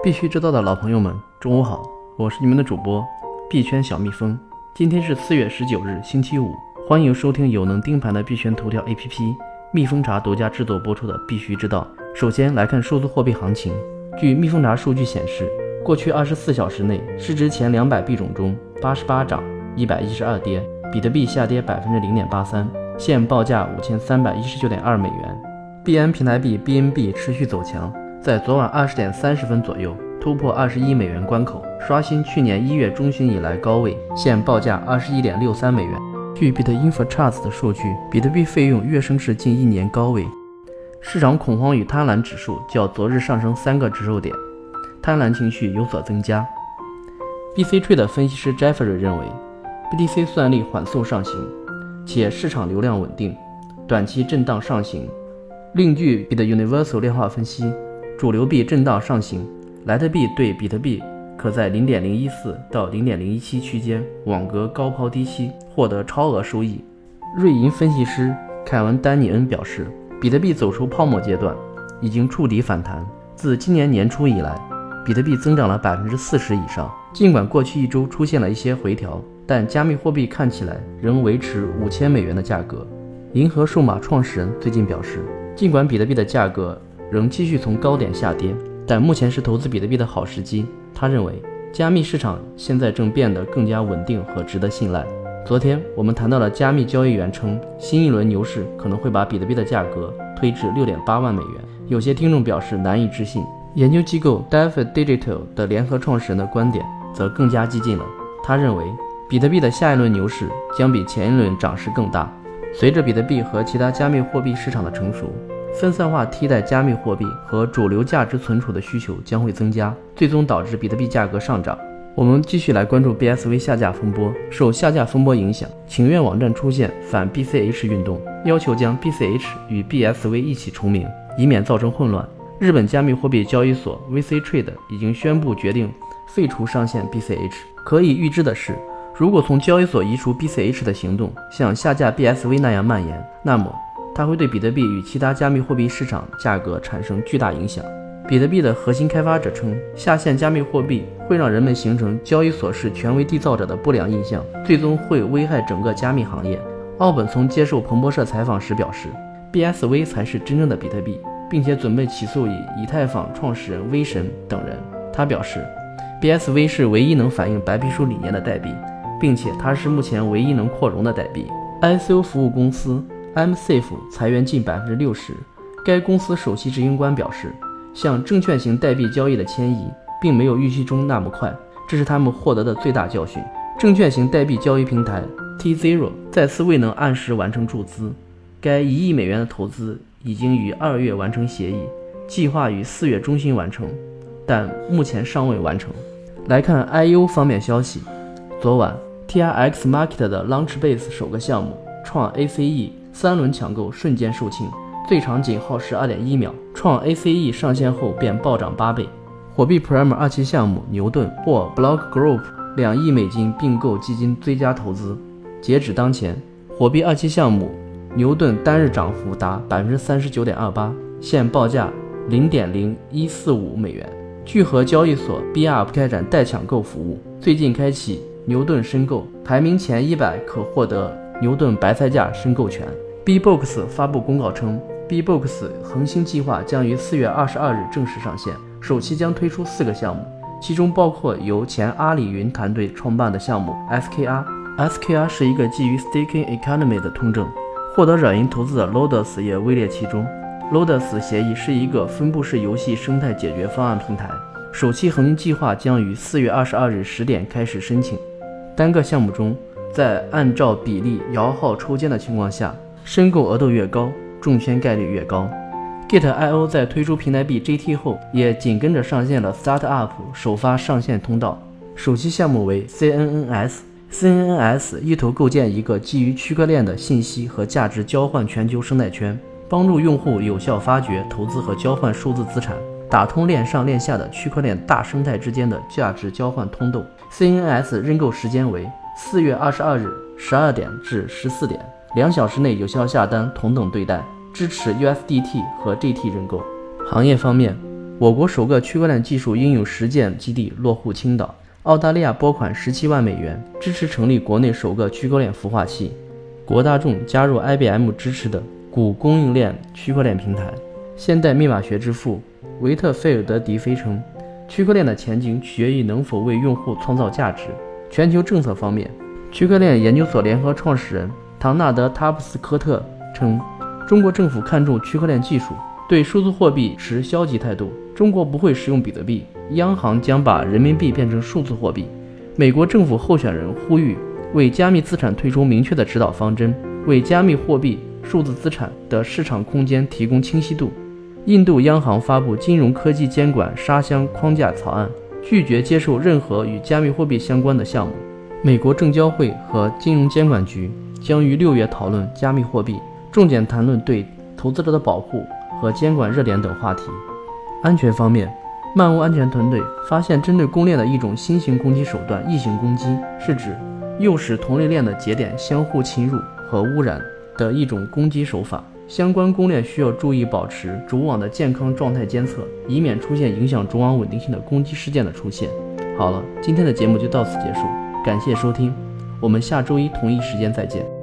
必须知道的老朋友们，中午好，我是你们的主播币圈小蜜蜂。今天是四月十九日，星期五，欢迎收听有能盯盘的币圈头条 APP 蜜蜂茶独家制作播出的《必须知道》。首先来看数字货币行情。据蜜蜂茶数据显示，过去二十四小时内，市值前两百币种中，八十八涨，一百一十二跌，比特币下跌百分之零点八三，现报价五千三百一十九点二美元。币安平台币 BNB 持续走强。在昨晚二十点三十分左右突破二十一美元关口，刷新去年一月中旬以来高位，现报价二十一点六三美元。据 BitInfoCharts 的数据，比特币费用跃升至近一年高位，市场恐慌与贪婪指数较昨日上升三个指数点，贪婪情绪有所增加。BC Trade 分析师 Jeffrey 认为，BTC 算力缓速上行，且市场流量稳定，短期震荡上行。另据 BitUniversal 量化分析。主流币震荡上行，莱特币对比特币可在零点零一四到零点零一七区间网格高抛低吸，获得超额收益。瑞银分析师凯文·丹尼恩表示，比特币走出泡沫阶段，已经触底反弹。自今年年初以来，比特币增长了百分之四十以上。尽管过去一周出现了一些回调，但加密货币看起来仍维持五千美元的价格。银河数码创始人最近表示，尽管比特币的价格，仍继续从高点下跌，但目前是投资比特币的好时机。他认为，加密市场现在正变得更加稳定和值得信赖。昨天我们谈到了加密交易员称，新一轮牛市可能会把比特币的价格推至六点八万美元。有些听众表示难以置信。研究机构 DeFi Digital 的联合创始人的观点则更加激进了。他认为，比特币的下一轮牛市将比前一轮涨势更大。随着比特币和其他加密货币市场的成熟。分散化替代加密货币和主流价值存储的需求将会增加，最终导致比特币价格上涨。我们继续来关注 BSV 下架风波。受下架风波影响，请愿网站出现反 BCH 运动，要求将 BCH 与 BSV 一起重名，以免造成混乱。日本加密货币交易所 VC Trade 已经宣布决定废除上线 BCH。可以预知的是，如果从交易所移除 BCH 的行动像下架 BSV 那样蔓延，那么。它会对比特币与其他加密货币市场价格产生巨大影响。比特币的核心开发者称，下线加密货币会让人们形成交易所是权威缔造者的不良印象，最终会危害整个加密行业。奥本从接受彭博社采访时表示，BSV 才是真正的比特币，并且准备起诉以以太坊创始人威神等人。他表示，BSV 是唯一能反映白皮书理念的代币，并且它是目前唯一能扩容的代币。ICO 服务公司。MSafe 裁员近百分之六十。该公司首席执行官表示，向证券型代币交易的迁移并没有预期中那么快，这是他们获得的最大教训。证券型代币交易平台 T-Zero 再次未能按时完成注资。该一亿美元的投资已经于二月完成协议，计划于四月中旬完成，但目前尚未完成。来看 IU 方面消息，昨晚 TRX Market 的 Launchbase 首个项目创 ACE。三轮抢购瞬间售罄，最长仅耗时二点一秒，创 ACE 上线后便暴涨八倍。火币 Prime 二期项目牛顿获 Block Group 两亿美金并购基金追加投资。截止当前，火币二期项目牛顿单日涨幅达百分之三十九点二八，现报价零点零一四五美元。聚合交易所 BUP 开展代抢购服务，最近开启牛顿申购，排名前一百可获得牛顿白菜价申购权。B-Box 发布公告称，B-Box 恒星计划将于四月二十二日正式上线，首期将推出四个项目，其中包括由前阿里云团队创办的项目 SKR。SKR 是一个基于 Staking Economy 的通证，获得软银投资的 Lotus 也位列其中。Lotus 协议是一个分布式游戏生态解决方案平台，首期恒星计划将于四月二十二日十点开始申请。单个项目中，在按照比例摇号抽签的情况下。申购额度越高，中签概率越高。Git.io 在推出平台币 GT 后，也紧跟着上线了 Startup 首发上线通道。首期项目为 CNNS，CNNS 意图构建一个基于区块链的信息和价值交换全球生态圈，帮助用户有效发掘、投资和交换数字资产，打通链上链下的区块链大生态之间的价值交换通道。CNNS 认购时间为四月二十二日十二点至十四点。两小时内有效下单，同等对待，支持 USDT 和 GT 认购。行业方面我国首个区块链技术应用实践基地落户青岛。澳大利亚拨款十七万美元支持成立国内首个区块链孵化器。国大众加入 IBM 支持的谷供应链区块链平台。现代密码学之父维特菲尔德迪菲称，区块链的前景取决于能否为用户创造价值。全球政策方面，区块链研究所联合创始人唐纳德·塔普斯科特称，中国政府看重区块链技术，对数字货币持消极态度。中国不会使用比特币，央行将把人民币变成数字货币。美国政府候选人呼吁。为加密资产推出明确的指导方针，为加密货币、数字资产的市场空间提供清晰度。印度央行发布金融科技监管沙箱框架草案，拒绝接受任何与加密货币相关的项目。美国证交会和金融监管局将于六月讨论加密货币，重点谈论对投资者的保护和监管热点等话题。安全方面，漫雾安全团队发现针对公链的一种新型攻击手段——异形攻击，是指。诱使同类链的节点相互侵入和污染的一种攻击手法。相关公链需要注意保持主网的健康状态监测，以免出现影响主网稳定性的攻击事件的出现。好了，今天的节目就到此结束，感谢收听，我们下周一同一时间再见。